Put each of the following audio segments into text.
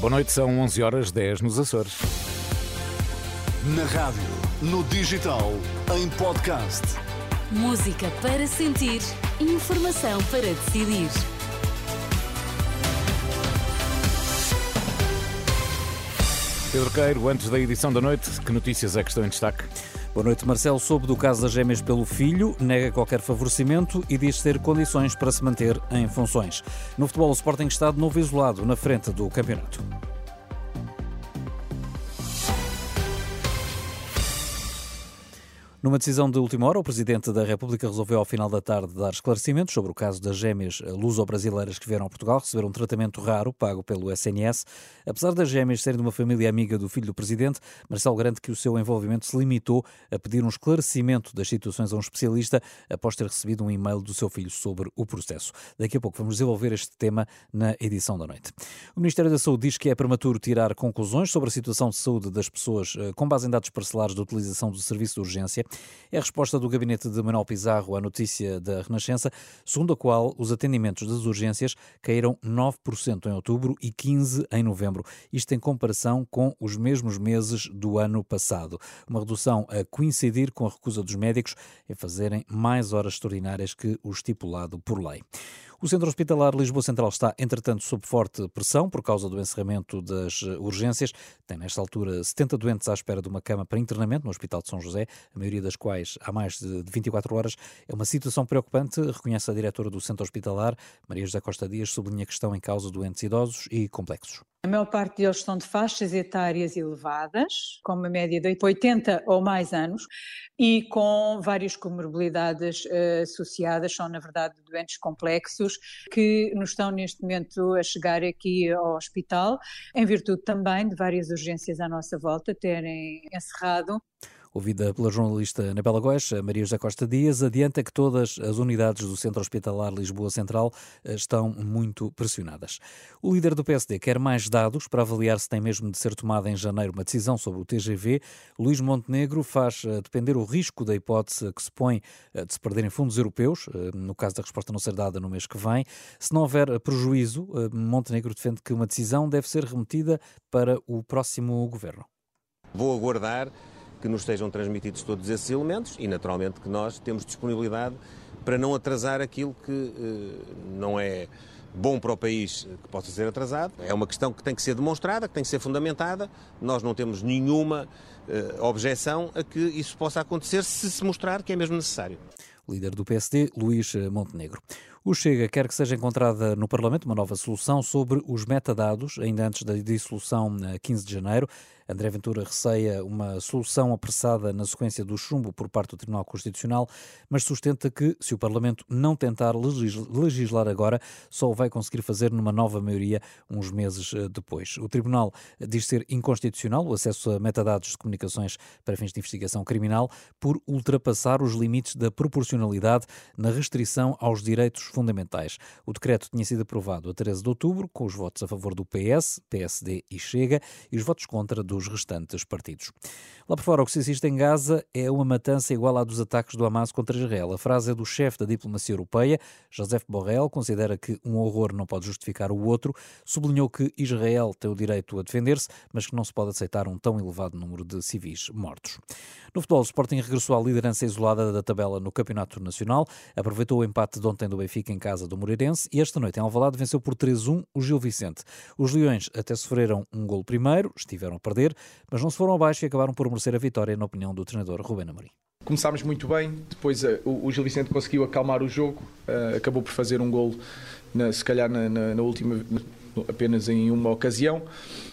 Boa noite, são 11 horas 10 nos Açores. Na rádio, no digital, em podcast. Música para sentir, informação para decidir. Pedro Queiro, antes da edição da noite, que notícias é que estão em destaque? Boa noite, Marcelo. Soube do caso das gêmeas pelo filho, nega qualquer favorecimento e diz ter condições para se manter em funções. No futebol, o Sporting está de novo isolado na frente do campeonato. Numa decisão de última hora, o Presidente da República resolveu ao final da tarde dar esclarecimentos sobre o caso das gêmeas luso-brasileiras que vieram a Portugal receber um tratamento raro pago pelo SNS. Apesar das gêmeas serem de uma família amiga do filho do Presidente, Marcelo garante que o seu envolvimento se limitou a pedir um esclarecimento das situações a um especialista após ter recebido um e-mail do seu filho sobre o processo. Daqui a pouco vamos desenvolver este tema na edição da noite. O Ministério da Saúde diz que é prematuro tirar conclusões sobre a situação de saúde das pessoas eh, com base em dados parcelares de utilização do serviço de urgência. É a resposta do gabinete de Manuel Pizarro à notícia da Renascença, segundo a qual os atendimentos das urgências caíram 9% em outubro e 15% em novembro. Isto em comparação com os mesmos meses do ano passado. Uma redução a coincidir com a recusa dos médicos em fazerem mais horas extraordinárias que o estipulado por lei. O Centro Hospitalar Lisboa Central está, entretanto, sob forte pressão por causa do encerramento das urgências. Tem, nesta altura, 70 doentes à espera de uma cama para internamento no Hospital de São José, a maioria das quais há mais de 24 horas. É uma situação preocupante, reconhece a diretora do Centro Hospitalar, Maria José Costa Dias, sublinha que estão em causa doentes idosos e complexos. A maior parte deles estão de faixas etárias elevadas, com uma média de 80 ou mais anos, e com várias comorbilidades uh, associadas, são na verdade doentes complexos, que nos estão neste momento a chegar aqui ao hospital, em virtude também de várias urgências à nossa volta terem encerrado. Ouvida pela jornalista Anabela Góes, Maria José Costa Dias adianta que todas as unidades do Centro Hospitalar Lisboa Central eh, estão muito pressionadas. O líder do PSD quer mais dados para avaliar se tem mesmo de ser tomada em janeiro uma decisão sobre o TGV. Luís Montenegro faz eh, depender o risco da hipótese que se põe eh, de se perderem fundos europeus, no caso da resposta não ser dada no mês que vem. Se não houver prejuízo, Montenegro defende que uma decisão deve ser remetida para o próximo governo. Vou aguardar que nos estejam transmitidos todos esses elementos e, naturalmente, que nós temos disponibilidade para não atrasar aquilo que uh, não é bom para o país que possa ser atrasado. É uma questão que tem que ser demonstrada, que tem que ser fundamentada. Nós não temos nenhuma uh, objeção a que isso possa acontecer se se mostrar que é mesmo necessário. Líder do PSD, Luís Montenegro. O Chega quer que seja encontrada no Parlamento uma nova solução sobre os metadados, ainda antes da dissolução a 15 de janeiro. André Ventura receia uma solução apressada na sequência do chumbo por parte do Tribunal Constitucional, mas sustenta que, se o Parlamento não tentar legislar agora, só o vai conseguir fazer numa nova maioria uns meses eh, depois. O Tribunal diz ser inconstitucional o acesso a metadados de comunicações para fins de investigação criminal por ultrapassar os limites da proporcionalidade na restrição aos direitos fundamentais. O decreto tinha sido aprovado a 13 de outubro, com os votos a favor do PS, PSD e Chega, e os votos contra do dos restantes partidos. Lá por fora, o que se assiste em Gaza é uma matança igual à dos ataques do Hamas contra Israel. A frase é do chefe da diplomacia europeia, Joseph Borrell, considera que um horror não pode justificar o outro, sublinhou que Israel tem o direito a defender-se, mas que não se pode aceitar um tão elevado número de civis mortos. No futebol, o Sporting regressou à liderança isolada da tabela no Campeonato Nacional, aproveitou o empate de ontem do Benfica em casa do Moreirense e esta noite em Alvalade venceu por 3-1 o Gil Vicente. Os Leões até sofreram um gol primeiro, estiveram a perder, mas não se foram abaixo e acabaram por merecer a vitória, na opinião do treinador Rubén Amorim. Começámos muito bem, depois uh, o, Gil Vicente conseguiu acalmar o jogo, uh, acabou por fazer um gol, na, se calhar na, na, na última, apenas em uma ocasião.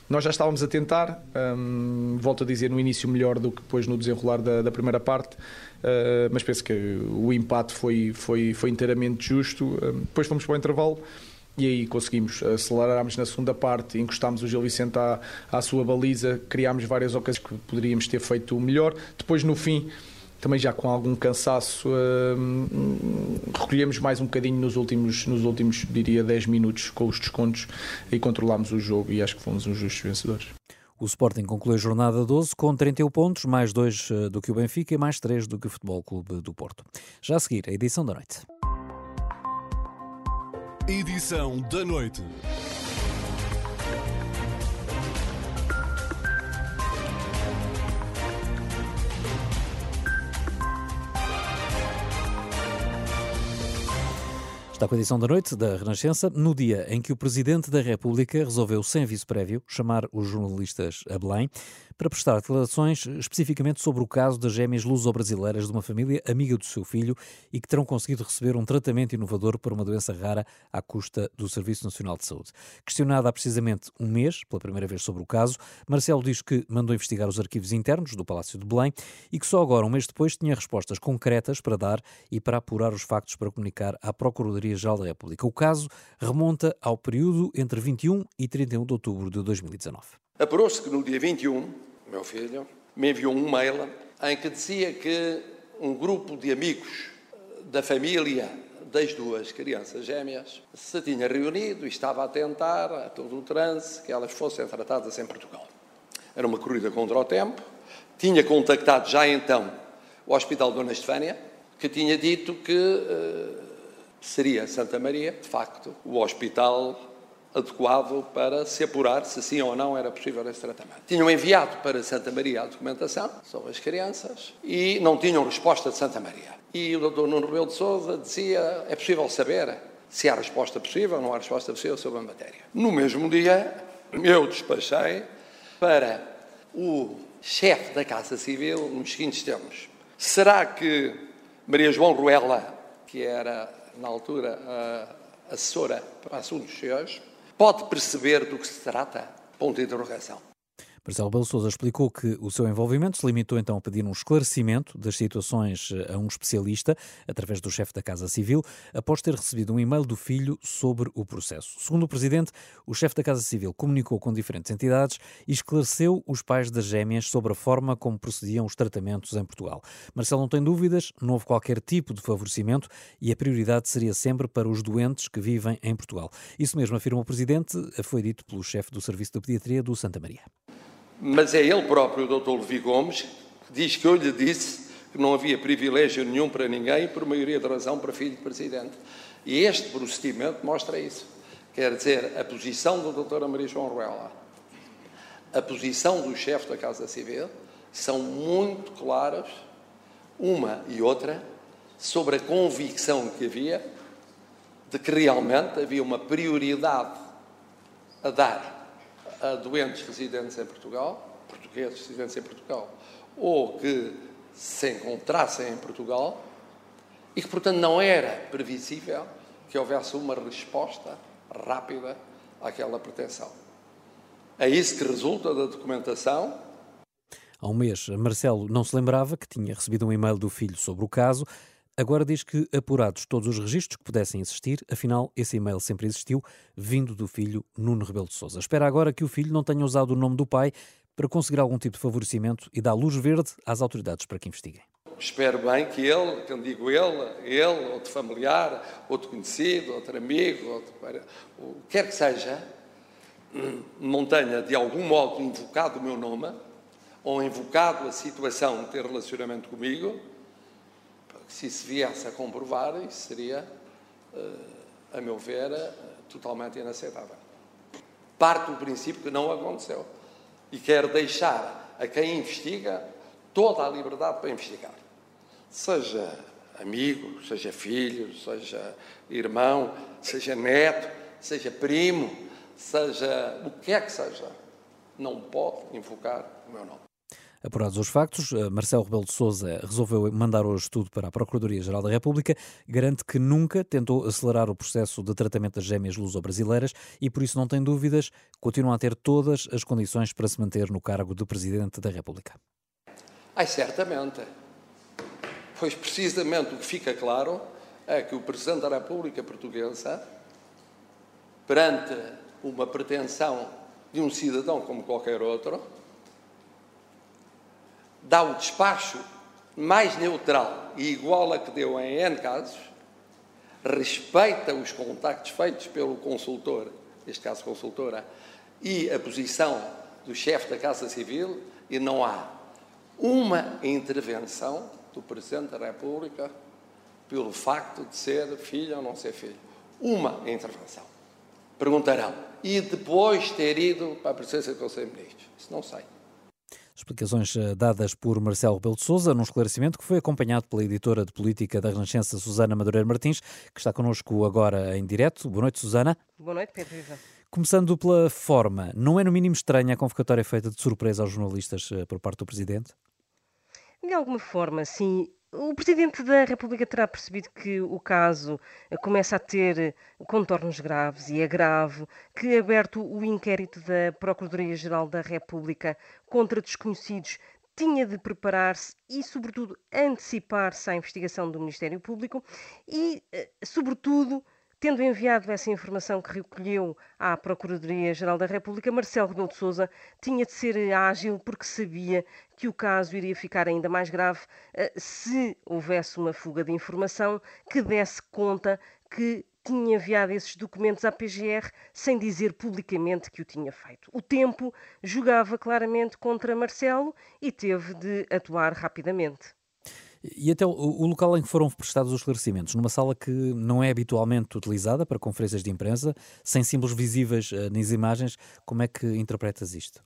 Nós já estávamos a tentar, um, volto a dizer, no início melhor do que depois no desenrolar da, da primeira parte, uh, mas penso que o empate foi, foi, foi inteiramente justo. Um, depois fomos para o intervalo e aí conseguimos, acelerarmos na segunda parte, encostámos o Gil Vicente à, à sua baliza, criámos várias ocasiões que poderíamos ter feito melhor. Depois, no fim, também já com algum cansaço, uh, recolhemos mais um bocadinho nos últimos, nos últimos, diria, 10 minutos com os descontos e controlámos o jogo e acho que fomos uns justos vencedores. O Sporting conclui a jornada 12 com 31 pontos, mais 2 eh, do que o Benfica e mais 3 do que o Futebol Clube do Porto. Já a seguir, a edição da noite edição da noite. Está com a edição da noite da Renascença, no dia em que o Presidente da República resolveu, sem aviso prévio, chamar os jornalistas a Belém para prestar declarações especificamente sobre o caso das gêmeas luso-brasileiras de uma família amiga do seu filho e que terão conseguido receber um tratamento inovador para uma doença rara à custa do Serviço Nacional de Saúde. Questionado há precisamente um mês, pela primeira vez sobre o caso, Marcelo diz que mandou investigar os arquivos internos do Palácio de Belém e que só agora, um mês depois, tinha respostas concretas para dar e para apurar os factos para comunicar à Procuradoria Procuradoria-Geral da República. O caso remonta ao período entre 21 e 31 de outubro de 2019. Apurou-se que no dia 21, meu filho me enviou um mail em que dizia que um grupo de amigos da família das duas crianças gêmeas se tinha reunido e estava a tentar, a todo o transe, que elas fossem tratadas em Portugal. Era uma corrida contra o tempo. Tinha contactado já então o Hospital Dona Estefânia, que tinha dito que uh, seria Santa Maria, de facto, o hospital adequado para se apurar se sim ou não era possível esse tratamento. Tinham enviado para Santa Maria a documentação sobre as crianças e não tinham resposta de Santa Maria. E o Dr. Nuno Rebelo de Sousa dizia, é possível saber se há resposta possível ou não há resposta possível sobre a matéria. No mesmo dia, eu despachei para o chefe da Casa Civil nos seguintes termos. Será que Maria João Ruela, que era na altura assessora para assuntos sociais, pode perceber do que se trata? Ponto de interrogação. Marcelo Belo Souza explicou que o seu envolvimento se limitou então a pedir um esclarecimento das situações eh, a um especialista, através do chefe da Casa Civil, após ter recebido um e-mail do filho sobre o processo. Segundo o Presidente, o chefe da Casa Civil comunicou com diferentes entidades e esclareceu os pais das gêmeas sobre a forma como procediam os tratamentos em Portugal. Marcelo não tem dúvidas, não houve qualquer tipo de favorecimento e a prioridade seria sempre para os doentes que vivem em Portugal. Isso mesmo afirma o Presidente, foi dito pelo chefe do Serviço de Pediatria do Santa Maria mas é ele próprio, o Dr. Levi Gomes, que diz que eu lhe disse que não havia privilégio nenhum para ninguém, por maioria de razão, para filho de presidente. E este procedimento mostra isso. Quer dizer, a posição do Dr. Maria João Ruela, a posição do chefe da Casa Civil, são muito claras, uma e outra, sobre a convicção que havia de que realmente havia uma prioridade a dar a doentes residentes em Portugal, portugueses residentes em Portugal, ou que se encontrassem em Portugal e que, portanto, não era previsível que houvesse uma resposta rápida àquela pretensão. É isso que resulta da documentação. Há um mês, Marcelo não se lembrava que tinha recebido um e-mail do filho sobre o caso. Agora diz que, apurados todos os registros que pudessem existir, afinal, esse e-mail sempre existiu, vindo do filho Nuno Rebelo de Sousa. Espera agora que o filho não tenha usado o nome do pai para conseguir algum tipo de favorecimento e dar luz verde às autoridades para que investiguem. Espero bem que ele, quando digo ele, ele, outro familiar, outro conhecido, outro amigo, outro, o que quer que seja, não tenha de algum modo invocado o meu nome ou invocado a situação de ter relacionamento comigo se isso viesse a comprovar, isso seria, eh, a meu ver, eh, totalmente inaceitável. Parte do princípio que não aconteceu. E quero deixar a quem investiga toda a liberdade para investigar. Seja amigo, seja filho, seja irmão, seja neto, seja primo, seja o que é que seja, não pode invocar o meu nome. Apurados os factos, eh, Marcelo Rebelo de Sousa resolveu mandar hoje tudo para a Procuradoria-Geral da República, garante que nunca tentou acelerar o processo de tratamento das gêmeas luso-brasileiras e por isso não tem dúvidas, continua a ter todas as condições para se manter no cargo de Presidente da República. Ai, certamente. Pois precisamente o que fica claro é que o Presidente da República Portuguesa, perante uma pretensão de um cidadão como qualquer outro, dá o despacho mais neutral e igual a que deu em N casos, respeita os contactos feitos pelo consultor, neste caso consultora, e a posição do chefe da Casa Civil, e não há uma intervenção do Presidente da República pelo facto de ser filho ou não ser filho. Uma intervenção. Perguntarão, e depois ter ido para a presença do Conselho de Ministros? Isso não sei. Explicações eh, dadas por Marcelo Rebelo de Sousa num esclarecimento que foi acompanhado pela editora de política da Renascença, Susana Madureira Martins, que está connosco agora em direto. Boa noite, Susana. Boa noite, Pedro. Começando pela forma, não é no mínimo estranha a convocatória feita de surpresa aos jornalistas eh, por parte do Presidente? De alguma forma, sim. O Presidente da República terá percebido que o caso começa a ter contornos graves e é grave que, aberto o inquérito da Procuradoria-Geral da República contra desconhecidos, tinha de preparar-se e, sobretudo, antecipar-se à investigação do Ministério Público e, eh, sobretudo, Tendo enviado essa informação que recolheu à Procuradoria-Geral da República, Marcelo Rebelo de Sousa tinha de ser ágil porque sabia que o caso iria ficar ainda mais grave eh, se houvesse uma fuga de informação que desse conta que tinha enviado esses documentos à PGR sem dizer publicamente que o tinha feito. O tempo jogava claramente contra Marcelo e teve de atuar rapidamente. E até o, o, local em que foram prestados os esclarecimentos, numa sala que não é habitualmente utilizada para conferências de imprensa, sem símbolos visíveis uh, nas imagens, como é que interpretas isto?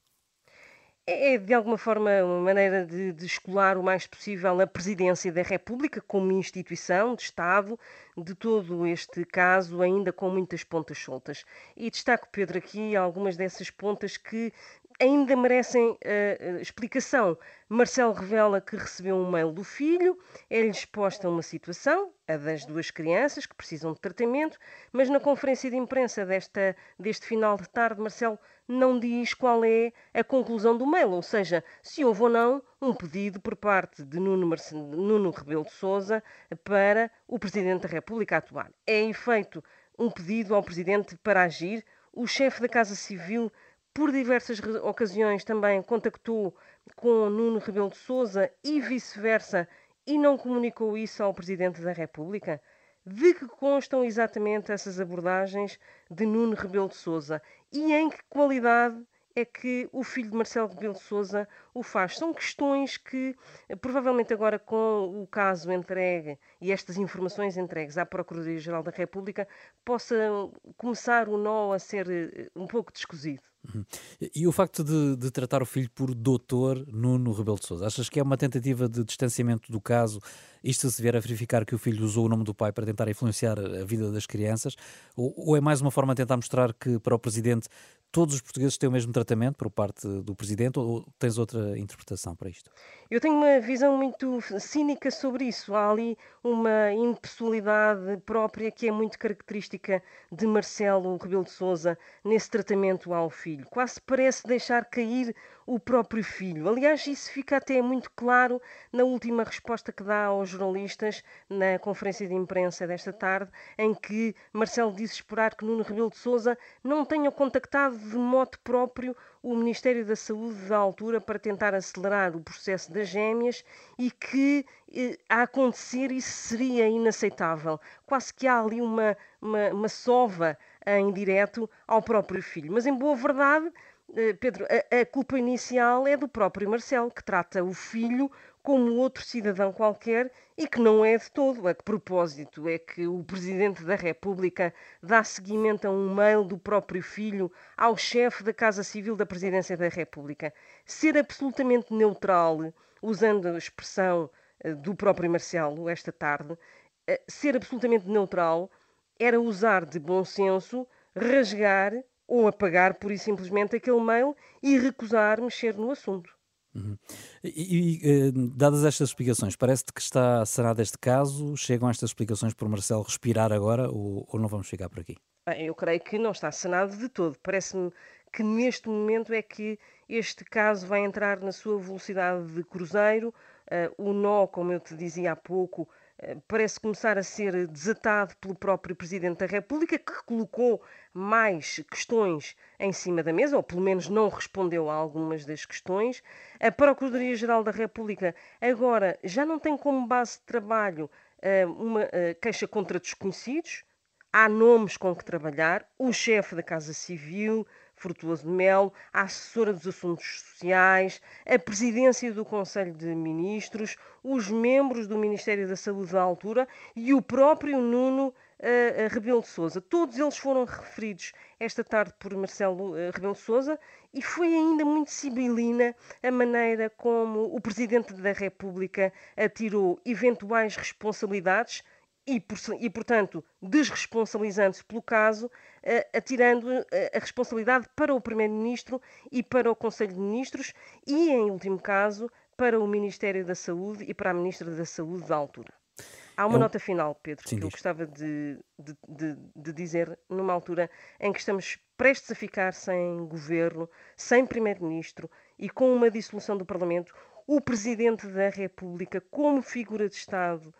É, é, de alguma forma, uma maneira de, de escolar o mais possível a presidência da República como instituição de Estado de todo este caso, ainda com muitas pontas soltas. E destaco, Pedro, aqui algumas dessas pontas que ainda merecem uh, explicação. Marcelo revela que recebeu um mail do filho, é-lhe exposta uma situação, a das duas crianças que precisam de tratamento, mas na conferência de imprensa desta, deste final de tarde, Marcelo não diz qual é a conclusão do mail, ou seja, se houve ou não um pedido por parte de Nuno, Marce... Nuno Rebelo de Sousa para o Presidente da República atuar. É, em efeito, um pedido ao Presidente para agir. O chefe da Casa Civil por diversas ocasiões também contactou com Nuno Rebelo de Sousa e vice-versa e não comunicou isso ao Presidente da República? De que constam exatamente essas abordagens de Nuno Rebelo de Sousa e em que qualidade é que o filho de Marcelo Rebelo de Sousa o faz. São questões que, provavelmente agora com o caso entregue e estas informações entregues à Procuradoria-Geral da República, possa começar o nó a ser eh, um pouco descozido. Uhum. E o facto de, de, tratar o filho por doutor Nuno Rebelo de Sousa, achas que é uma tentativa de distanciamento do caso, isto se vier a verificar que o filho usou o nome do pai para tentar influenciar a vida das crianças, ou, ou é mais uma forma de tentar mostrar que para o Presidente todos os portugueses têm o mesmo tratamento por parte do Presidente, ou tens outra interpretação para isto? Eu tenho uma visão muito cínica sobre isso. Há ali uma impessoalidade própria que é muito característica de Marcelo Rebelo de Sousa nesse tratamento ao filho. Quase parece deixar cair o próprio filho. Aliás, isso fica até muito claro na última resposta que dá aos jornalistas na conferência de imprensa desta tarde, em que Marcelo diz esperar que Nuno Rebelo de Sousa não tenha contactado de modo próprio o Ministério da Saúde da altura para tentar acelerar o processo das gêmeas e que eh, a acontecer isso seria inaceitável. Quase que há ali uma, uma, uma sova em direto ao próprio filho. Mas, em boa verdade, Pedro, a, a culpa inicial é do próprio Marcelo, que trata o filho como outro cidadão qualquer e que não é de todo. A que propósito é que o Presidente da República dá seguimento a um mail do próprio filho ao chefe da Casa Civil da Presidência da República? Ser absolutamente neutral, usando a expressão eh, do próprio Marcelo esta tarde, eh, ser absolutamente neutral era usar de bom senso, rasgar ou apagar por e simplesmente aquele mail e recusar mexer no assunto. Uhum. E, e, eh, dadas estas explicações, parece-te que está sanado este caso? Chegam estas explicações por Marcelo respirar agora ou, ou não vamos ficar por aqui? Eu creio que não está sanado de todo. Parece-me que neste momento é que este caso vai entrar na sua velocidade de cruzeiro. Uh, o nó, como eu te dizia há pouco, parece começar a ser desatado pelo próprio Presidente da República, que colocou mais questões em cima da mesa, ou pelo menos não respondeu a algumas das questões. A Procuradoria-Geral da República agora já não tem como base de trabalho eh, uma eh, queixa contra desconhecidos, há nomes com que trabalhar, o chefe da Casa Civil, Frutuoso Melo, a assessora dos assuntos sociais, a presidência do Conselho de Ministros, os membros do Ministério da Saúde da altura e o próprio Nuno uh, Rebelo de Sousa. Todos eles foram referidos esta tarde por Marcelo uh, Rebelo de Sousa e foi ainda muito sibilina a maneira como o Presidente da República atirou eventuais responsabilidades e, por, portanto, desresponsabilizando-se pelo caso, atirando uh, a responsabilidade para o Primeiro-Ministro e para o Conselho de Ministros e, em último caso, para o Ministério da Saúde e para a Ministra da Saúde da altura. Há uma é um... nota final, Pedro, Sim, que eu gostava de, de, de, de, dizer numa altura em que estamos prestes a ficar sem governo, sem primeiro-ministro e com uma dissolução do Parlamento. O Presidente da República, como figura de Estado,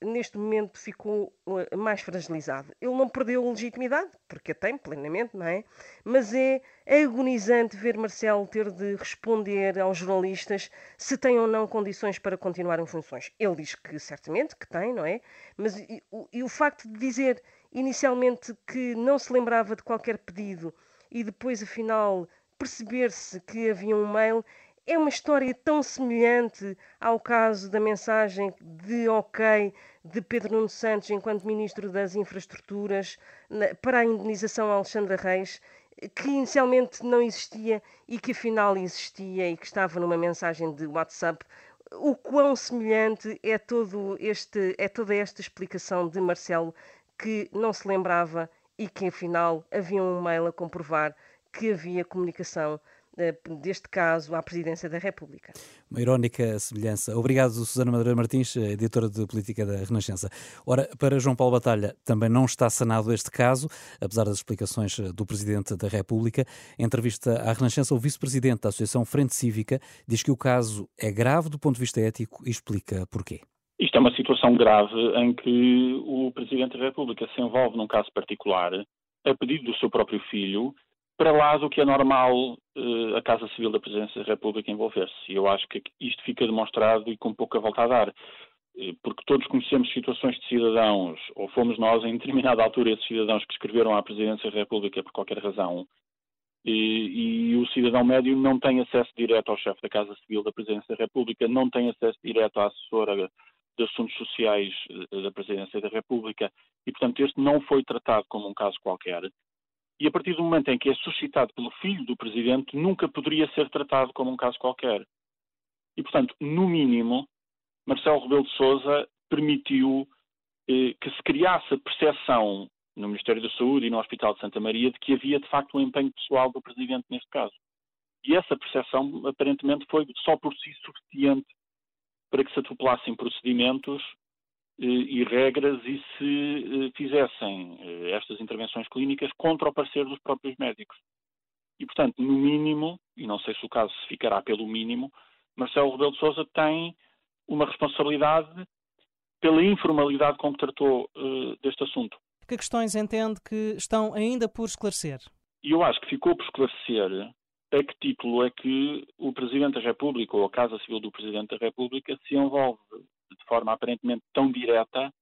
neste momento ficou uh, mais fragilizado. Ele não perdeu legitimidade, porque a tem plenamente, não é? Mas é agonizante ver Marcelo ter de responder aos jornalistas se tem ou não condições para continuar em funções. Ele diz que certamente que tem, não é? Mas e, e o facto de dizer inicialmente que não se lembrava de qualquer pedido e depois, afinal, perceber-se que havia um mail é uma história tão semelhante ao caso da mensagem de ok de Pedro Nuno Santos enquanto Ministro das Infraestruturas para a indenização a Alexandra Reis, que inicialmente não existia e que afinal existia e que estava numa mensagem de WhatsApp. O quão semelhante é, todo este, é toda esta explicação de Marcelo que não se lembrava e que afinal havia um mail a comprovar que havia comunicação deste caso à Presidência da República. Uma irónica semelhança. Obrigado, Susana Madeira Martins, editora de Política da Renascença. Ora, para João Paulo Batalha, também não está sanado este caso, apesar das explicações do Presidente da República. Em entrevista à Renascença, o Vice-Presidente da Associação Frente Cívica diz que o caso é grave do ponto de vista ético e explica porquê. Isto é uma situação grave em que o Presidente da República se envolve num caso particular, a pedido do seu próprio filho, para lá do que é normal uh, a Casa Civil da Presidência da República envolver-se. E eu acho que isto fica demonstrado e com pouca volta a dar. Uh, porque todos conhecemos situações de cidadãos, ou fomos nós em determinada altura esses cidadãos que escreveram à Presidência da República por qualquer razão, e, e, o cidadão médio não tem acesso direto ao chefe da Casa Civil da Presidência da República, não tem acesso direto à assessora de assuntos sociais eh, da Presidência da República, e portanto este não foi tratado como um caso qualquer, e a partir do momento em que é suscitado pelo filho do presidente, nunca poderia ser tratado como um caso qualquer. E, portanto, no mínimo, Marcelo Rebelo de Sousa permitiu eh, que se criasse a percepção no Ministério da Saúde e no Hospital de Santa Maria de que havia, de facto, um empenho pessoal do presidente neste caso. E essa percepção, aparentemente, foi só por si suficiente para que se atropelassem procedimentos e regras e se eh, fizessem eh, estas intervenções clínicas contra o parecer dos próprios médicos. E, portanto, no mínimo, e não sei se o caso se ficará pelo mínimo, Marcelo Rebelo de Sousa tem uma responsabilidade pela informalidade com que tratou uh, deste assunto. Que questões entende que estão ainda por esclarecer? Eu acho que ficou por esclarecer a que título é que o Presidente da República ou a Casa Civil do Presidente da República se envolve de forma aparentemente tão direta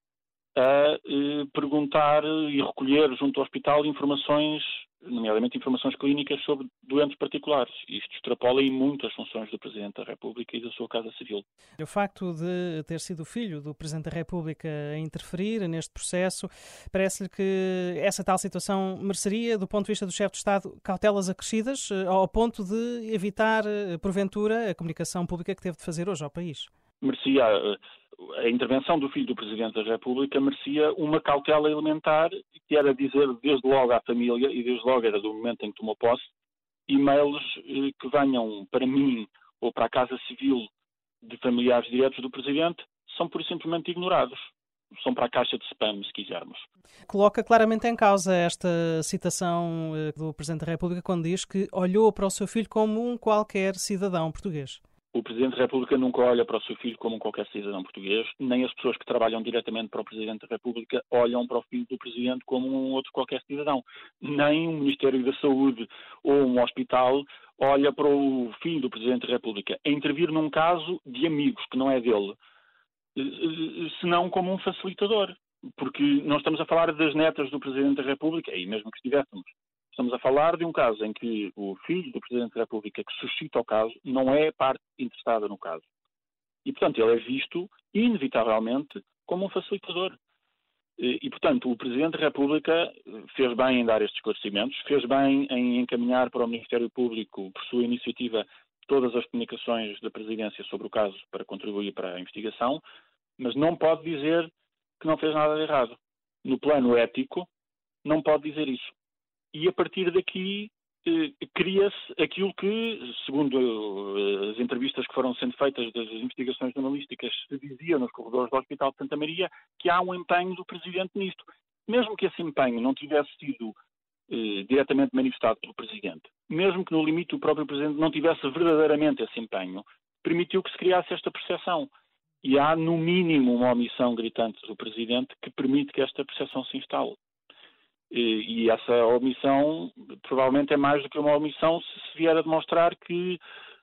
a eh, perguntar e recolher junto ao hospital informações, nomeadamente informações clínicas sobre doentes particulares. Isto extrapola em muito as funções do Presidente da República e da sua Casa Civil. O facto de ter sido o filho do Presidente da República a interferir neste processo, parece-lhe que essa tal situação mereceria, do ponto de vista do chefe de Estado, cautelas acrescidas, eh, ao ponto de evitar, eh, porventura, a comunicação pública que teve de fazer hoje ao país? Merecia eh, a intervenção do filho do Presidente da República merecia uma cautela elementar, que era dizer desde logo à família, e desde logo era do momento em que tomou posse, e-mails eh, que venham para mim ou para a Casa Civil de familiares diretos do Presidente são por simplesmente ignorados. São para a caixa de spam, se quisermos. Coloca claramente em causa esta citação eh, do Presidente da República quando diz que olhou para o seu filho como um qualquer cidadão português. O Presidente da República nunca olha para o seu filho como qualquer cidadão português, nem as pessoas que trabalham diretamente para o Presidente da República olham para o filho do Presidente como um outro qualquer cidadão. Nem o Ministério da Saúde ou um hospital olha para o filho do Presidente da República a intervir num caso de amigos que não é dele, senão como um facilitador. Porque não estamos a falar das netas do Presidente da República, e mesmo que estivéssemos, Estamos a falar de um caso em que o filho do Presidente da República que suscita o caso não é parte interessada no caso. E, portanto, ele é visto, inevitavelmente, como um facilitador. E, portanto, o Presidente da República fez bem em dar estes esclarecimentos, fez bem em encaminhar para o Ministério Público, por sua iniciativa, todas as comunicações da Presidência sobre o caso para contribuir para a investigação, mas não pode dizer que não fez nada de errado. No plano ético, não pode dizer isso. E a partir daqui eh, cria-se aquilo que, segundo eh, as entrevistas que foram sendo feitas das investigações jornalísticas, se dizia nos corredores do Hospital de Santa Maria, que há um empenho do Presidente nisto. Mesmo que esse empenho não tivesse sido eh, diretamente manifestado pelo Presidente, mesmo que no limite o próprio Presidente não tivesse verdadeiramente esse empenho, permitiu que se criasse esta percepção. E há, no mínimo, uma omissão gritante do Presidente que permite que esta percepção se instale. E, e essa omissão provavelmente é mais do que uma omissão se se vier a demonstrar que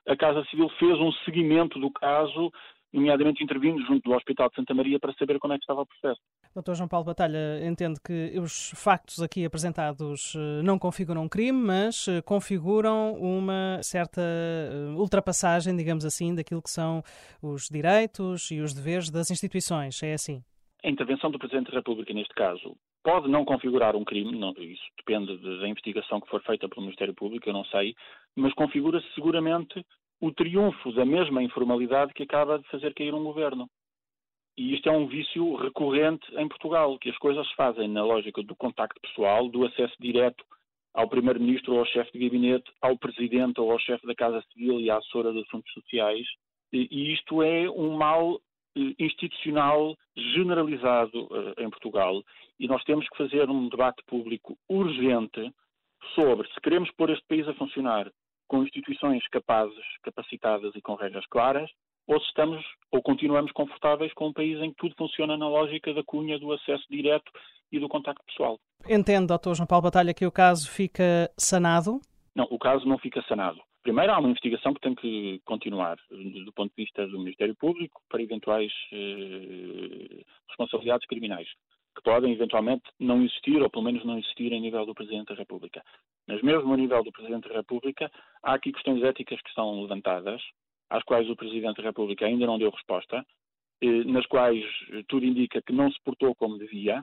a Casa Civil fez um seguimento do caso nomeadamente intervindo junto do Hospital de Santa Maria para saber como é que estava o processo. Dr. João Paulo Batalha entende que os factos aqui apresentados eh, não configuram um crime, mas eh, configuram uma certa eh, ultrapassagem, digamos assim, daquilo que são os direitos e os deveres das instituições. É assim? A intervenção do Presidente da República, neste caso, pode não configurar um crime, não, isso depende da investigação que for feita pelo Ministério Público, eu não sei, mas configura-se seguramente o triunfo da mesma informalidade que acaba de fazer cair um governo. E isto é um vício recorrente em Portugal, que as coisas se fazem na lógica do contacto pessoal, do acesso direto ao Primeiro-Ministro ou ao chefe de gabinete, ao Presidente ou ao chefe da Casa Civil e à assessora de Assuntos Sociais. E isto é um mal institucional generalizado eh, em Portugal. E nós temos que fazer um debate público urgente sobre se queremos pôr este país a funcionar com instituições capazes, capacitadas e com regras claras, ou se estamos ou continuamos confortáveis com um país em que tudo funciona na lógica da cunha do acesso direto e do contacto pessoal. Entende, Dr. João Paulo Batalha, que o caso fica sanado? Não, o caso não fica sanado. Primeiro, há uma investigação que tem que continuar do ponto de vista do Ministério Público para eventuais eh, responsabilidades criminais que podem eventualmente não existir, ou pelo menos não existir em nível do Presidente da República. Mas mesmo a nível do Presidente da República, há aqui questões éticas que são levantadas, às quais o Presidente da República ainda não deu resposta, eh, nas quais tudo indica que não se portou como devia,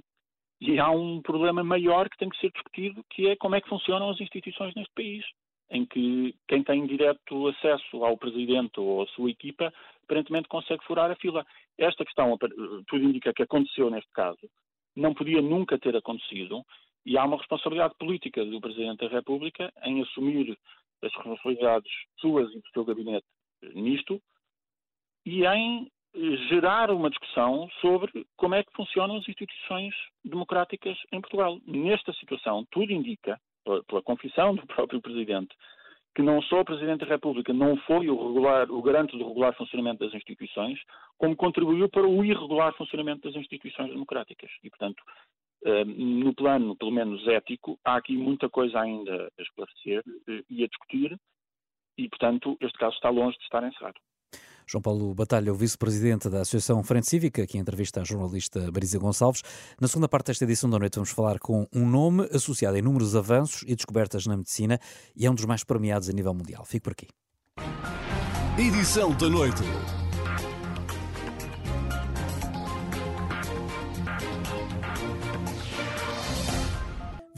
e há um problema maior que tem que ser discutido, que é como é que funcionam as instituições neste país, em que quem tem direto acesso ao Presidente ou à sua equipa, aparentemente consegue furar a fila. Esta questão, tudo indica que aconteceu neste caso, não podia nunca ter acontecido e há uma responsabilidade política do Presidente da República em assumir as responsabilidades suas e do seu gabinete nisto e em gerar uma discussão sobre como é que funcionam as instituições democráticas em Portugal. Nesta situação, tudo indica, pela confissão do próprio Presidente, que não só o Presidente da República não foi o, regular, o garante do regular funcionamento das instituições, como contribuiu para o irregular funcionamento das instituições democráticas. E, portanto, eh, no plano, pelo menos ético, há aqui muita coisa ainda a esclarecer eh, e a discutir, e, portanto, este caso está longe de estar encerrado. João Paulo Batalha, o vice-presidente da Associação Frente Cívica, aqui em entrevista à jornalista Marisa Gonçalves. Na segunda parte desta edição da noite vamos falar com um nome associado a inúmeros avanços e descobertas na medicina e é um dos mais premiados a nível mundial. Fique por aqui. Edição da noite.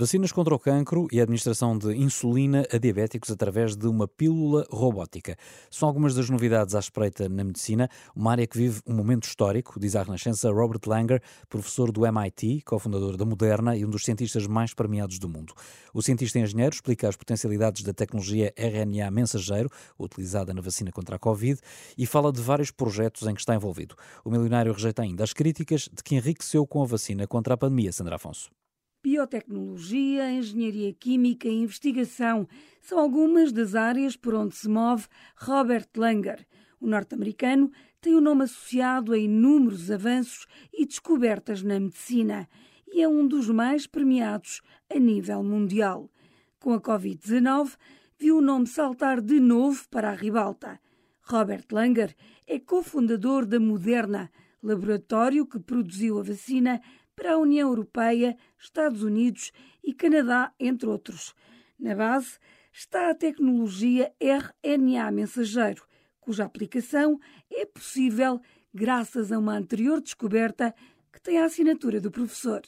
Vacinas contra o cancro e a administração de insulina a diabéticos através de uma pílula robótica. São algumas das novidades à espreita na medicina, uma área que vive um momento histórico, diz à Renascença Robert Langer, professor do MIT, cofundador da Moderna e um dos cientistas mais premiados do mundo. O cientista engenheiro explica as potencialidades da tecnologia RNA mensageiro, utilizada na vacina contra a Covid, e fala de vários projetos em que está envolvido. O milionário rejeita ainda as críticas de que enriqueceu com a vacina contra a pandemia, Sandra Afonso. Biotecnologia, engenharia química e investigação são algumas das áreas por onde se move Robert Langer. O norte-americano tem o um nome associado a inúmeros avanços e descobertas na medicina e é um dos mais premiados a nível mundial. Com a Covid-19, viu o nome saltar de novo para a ribalta. Robert Langer é cofundador da Moderna, laboratório que produziu a vacina para a União Europeia, Estados Unidos e Canadá, entre outros. Na base está a tecnologia RNA mensageiro, cuja aplicação é possível graças a uma anterior descoberta que tem a assinatura do professor.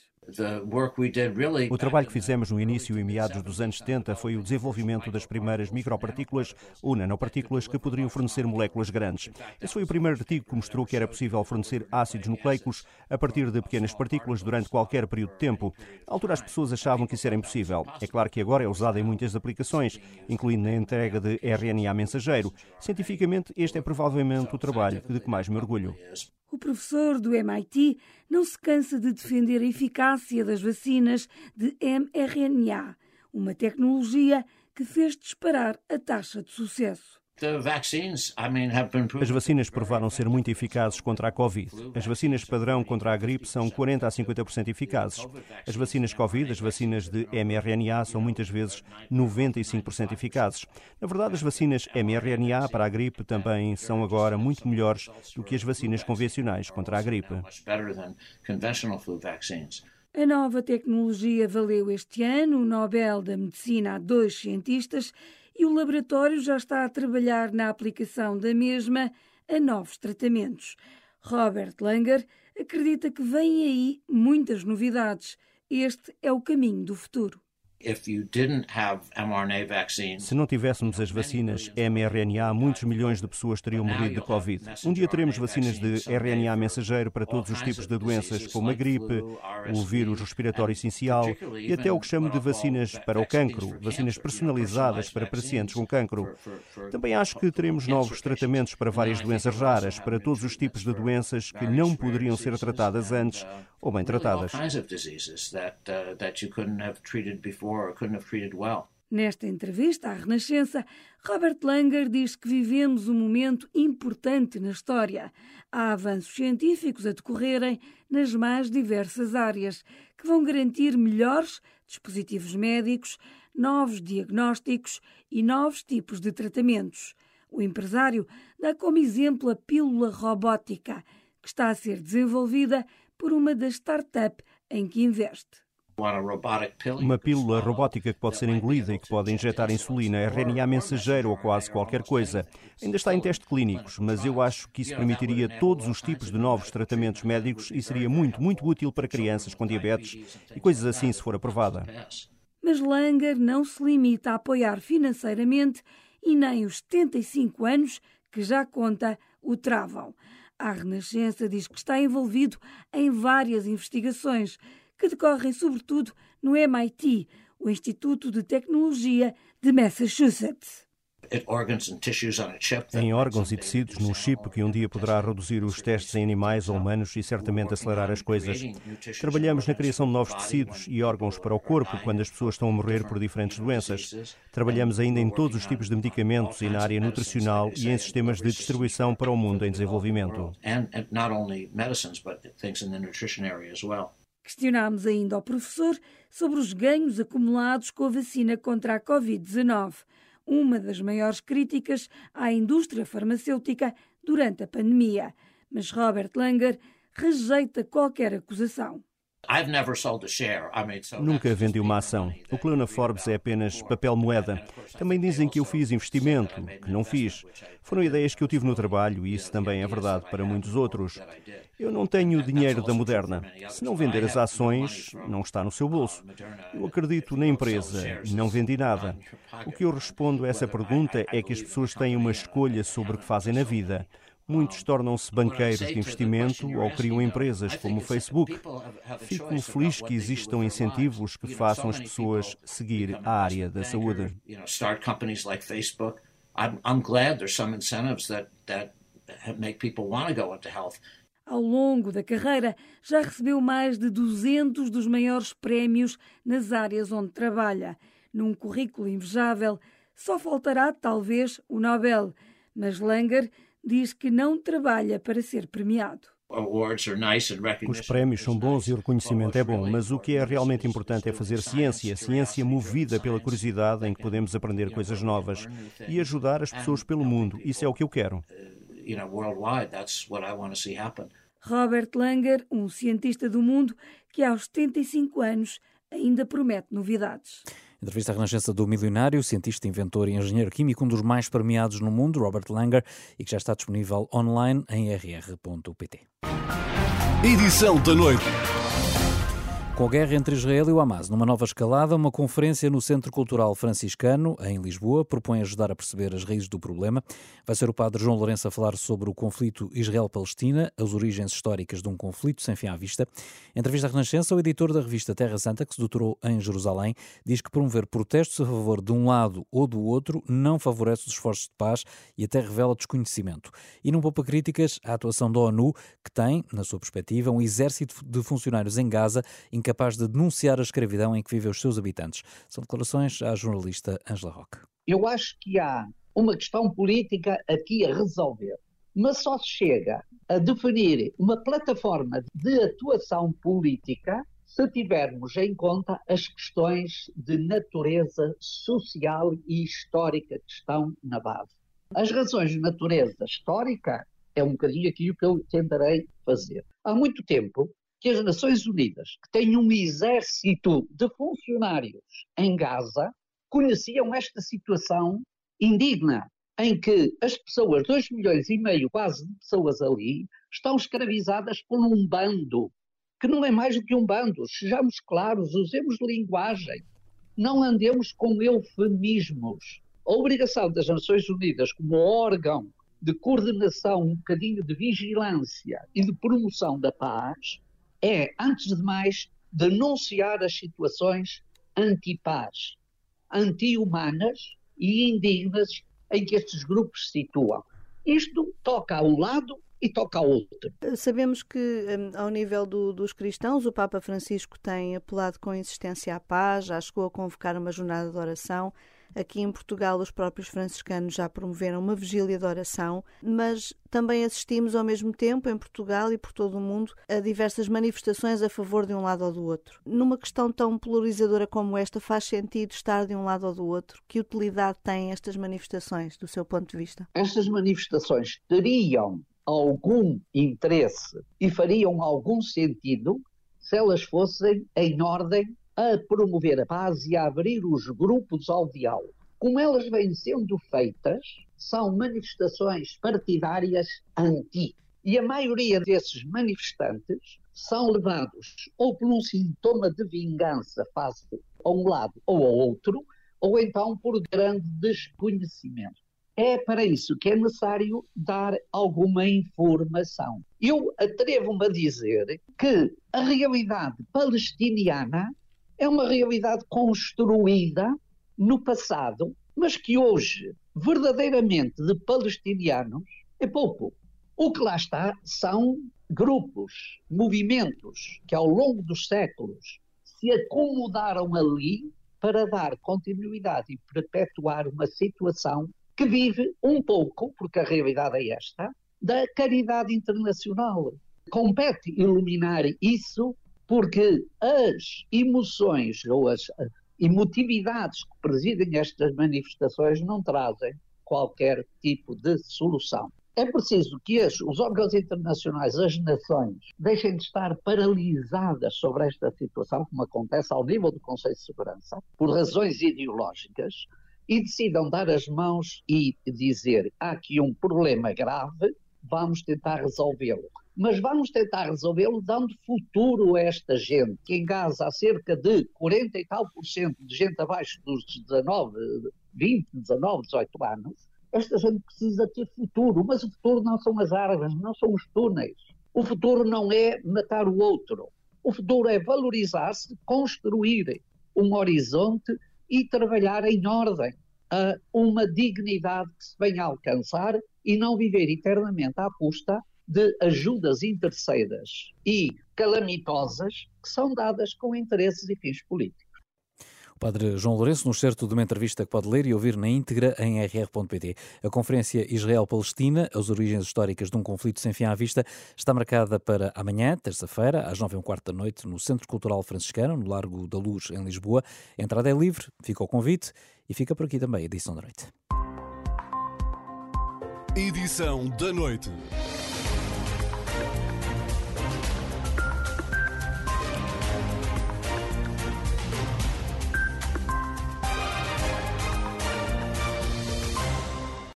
O trabalho que fizemos no início e meados dos anos 70 foi o desenvolvimento das primeiras micropartículas ou nanopartículas que poderiam fornecer moléculas grandes. Esse foi o primeiro artigo que mostrou que era possível fornecer ácidos nucleicos a partir de pequenas partículas durante qualquer período de tempo. Na altura as pessoas achavam que isso era impossível. É claro que agora é usado em muitas aplicações, incluindo na entrega de RNA mensageiro. Cientificamente, este é provavelmente o trabalho de que mais me orgulho. O professor do MIT não se cansa de defender a eficácia das vacinas de mRNA, uma tecnologia que fez disparar a taxa de sucesso. As vacinas provaram ser muito eficazes contra a Covid. As vacinas padrão contra a gripe são 40 a 50% eficazes. As vacinas Covid, as vacinas de mRNA, são muitas vezes 95% eficazes. Na verdade, as vacinas mRNA para a gripe também são agora muito melhores do que as vacinas convencionais contra a gripe. A nova tecnologia valeu este ano o Nobel da Medicina a dois cientistas e o laboratório já está a trabalhar na aplicação da mesma a novos tratamentos. Robert Langer acredita que vêm aí muitas novidades. Este é o caminho do futuro. Se não tivéssemos as vacinas mRNA, muitos milhões de pessoas teriam morrido de Covid. Um dia teremos vacinas de RNA mensageiro para todos os tipos de doenças, como a gripe, o vírus respiratório essencial e até o que chamo de vacinas para o cancro, vacinas personalizadas para pacientes com cancro. Também acho que teremos novos tratamentos para várias doenças raras, para todos os tipos de doenças que não poderiam ser tratadas antes ou bem tratadas. Nesta entrevista à Renascença, Robert Langer diz que vivemos um momento importante na história. Há avanços científicos a decorrerem nas mais diversas áreas, que vão garantir melhores dispositivos médicos, novos diagnósticos e novos tipos de tratamentos. O empresário dá como exemplo a pílula robótica, que está a ser desenvolvida por uma das startups em que investe. Uma pílula robótica que pode ser engolida e que pode injetar insulina, RNA mensageiro ou quase qualquer coisa. Ainda está em testes clínicos, mas eu acho que isso permitiria todos os tipos de novos tratamentos médicos e seria muito, muito útil para crianças com diabetes e coisas assim se for aprovada. Mas Langer não se limita a apoiar financeiramente e nem os 75 anos que já conta o travam. A Renascença diz que está envolvido em várias investigações que decorrem sobretudo no MIT, o Instituto de Tecnologia de Massachusetts. Em órgãos e tecidos num chip que um dia poderá reduzir os testes em animais ou humanos e certamente acelerar as coisas. Trabalhamos na criação de novos tecidos e órgãos para o corpo quando as pessoas estão a morrer por diferentes doenças. Trabalhamos ainda em todos os tipos de medicamentos e na área nutricional e em sistemas de distribuição para o mundo em desenvolvimento. Questionámos ainda ao professor sobre os ganhos acumulados com a vacina contra a Covid-19, uma das maiores críticas à indústria farmacêutica durante a pandemia. Mas Robert Langer rejeita qualquer acusação. Nunca vendi uma ação. O que leu na Forbes é apenas papel moeda. Também dizem que eu fiz investimento, que não fiz. Foram ideias que eu tive no trabalho e isso também é verdade para muitos outros. Eu não tenho dinheiro da Moderna. Se não vender as ações, não está no seu bolso. Eu acredito na empresa, não vendi nada. O que eu respondo a essa pergunta é que as pessoas têm uma escolha sobre o que fazem na vida. Muitos tornam-se banqueiros de investimento ou criam empresas como o Facebook. Fico feliz que existam incentivos que façam as pessoas seguir a área da saúde. Ao longo da carreira, já recebeu mais de 200 dos maiores prémios nas áreas onde trabalha. Num currículo invejável, só faltará, talvez, o Nobel. Mas Langer diz que não trabalha para ser premiado. Os prémios são bons e o reconhecimento é bom, mas o que é realmente importante é fazer ciência, ciência movida pela curiosidade em que podemos aprender coisas novas e ajudar as pessoas pelo mundo. Isso é o que eu quero. Robert Langer, um cientista do mundo que aos 75 anos ainda promete novidades. Entrevista à Renascença do milionário, cientista, inventor e engenheiro químico, um dos mais premiados no mundo, Robert Langer, e que já está disponível online em rr.pt. Edição da noite. Com a guerra entre Israel e o Hamas numa nova escalada, uma conferência no Centro Cultural Franciscano, em Lisboa, propõe ajudar a perceber as raízes do problema. Vai ser o padre João Lourenço a falar sobre o conflito Israel-Palestina, as origens históricas de um conflito sem fim à vista. Em entrevista à Renascença, o editor da revista Terra Santa, que se doutorou em Jerusalém, diz que promover protestos a favor de um lado ou do outro não favorece os esforços de paz e até revela desconhecimento. E não poupa críticas à atuação da ONU, que tem, na sua perspectiva, um exército de funcionários em Gaza incapaz de denunciar a escravidão em que vivem os seus habitantes. São declarações à jornalista Angela Roque. Eu acho que há uma questão política aqui a resolver, mas só se chega a definir uma plataforma de atuação política se tivermos em conta as questões de natureza social e histórica que estão na base. As razões de natureza histórica é um bocadinho aquilo que eu tentarei fazer. Há muito tempo, que as Nações Unidas, que têm um exército de funcionários em Gaza, conheciam esta situação indigna, em que as pessoas, 2 milhões e meio quase de pessoas ali, estão escravizadas por um bando, que não é mais do que um bando. Sejamos claros, usemos linguagem, não andemos com eufemismos. A obrigação das Nações Unidas, como órgão de coordenação, um bocadinho de vigilância e de promoção da paz, é, antes de mais, denunciar as situações antipaz, anti-humanas e indignas em que estes grupos se situam. Isto toca a um lado e toca ao outro. Sabemos que, hum, ao nível do, dos cristãos, o Papa Francisco tem apelado com insistência à paz, já chegou a convocar uma jornada de oração. Aqui em Portugal, os próprios franciscanos já promoveram uma vigília de oração, mas também assistimos ao mesmo tempo, em Portugal e por todo o mundo, a diversas manifestações a favor de um lado ou do outro. Numa questão tão polarizadora como esta, faz sentido estar de um lado ou do outro? Que utilidade têm estas manifestações, do seu ponto de vista? Estas manifestações teriam algum interesse e fariam algum sentido se elas fossem em ordem a promover a paz e a abrir os grupos ao diálogo. Como elas vêm sendo feitas, são manifestações partidárias anti. E a maioria desses manifestantes são levados ou por um sintoma de vingança face a um lado ou ao outro, ou então por grande desconhecimento. É para isso que é necessário dar alguma informação. Eu atrevo-me a dizer que a realidade palestiniana é uma realidade construída no passado, mas que hoje, verdadeiramente de palestinianos, é pouco. O que lá está são grupos, movimentos que ao longo dos séculos se acomodaram ali para dar continuidade e perpetuar uma situação que vive um pouco, porque a realidade é esta, da caridade internacional. Compete iluminar isso porque as emoções ou as emotividades que presidem estas manifestações não trazem qualquer tipo de solução. É preciso que os, os órgãos internacionais, as nações, deixem de estar paralisadas sobre esta situação, como acontece ao nível do Conselho de Segurança, por razões ideológicas, e decidam dar as mãos e dizer há aqui um problema grave, vamos tentar resolvê-lo. Mas vamos tentar resolvê-lo dando futuro a esta gente, que em Gaza há cerca de 40 e tal por cento de gente abaixo dos 19, 20, 19, 18 anos. Esta gente precisa ter futuro, mas o futuro não são as árvores, não são os túneis. O futuro não é matar o outro. O futuro é valorizar-se, construir um horizonte e trabalhar em ordem a uma dignidade que se venha a alcançar e não viver eternamente à custa de ajudas interesseiras e calamitosas que são dadas com interesses e fins políticos. O padre João Lourenço, no certo de uma entrevista que pode ler e ouvir na íntegra em rr.pt. A Conferência Israel-Palestina, as origens históricas de um conflito sem fim à vista, está marcada para amanhã, terça-feira, às nove e um quarto da noite, no Centro Cultural Franciscano, no Largo da Luz, em Lisboa. A entrada é livre, fica o convite e fica por aqui também a edição da noite. Edição da noite.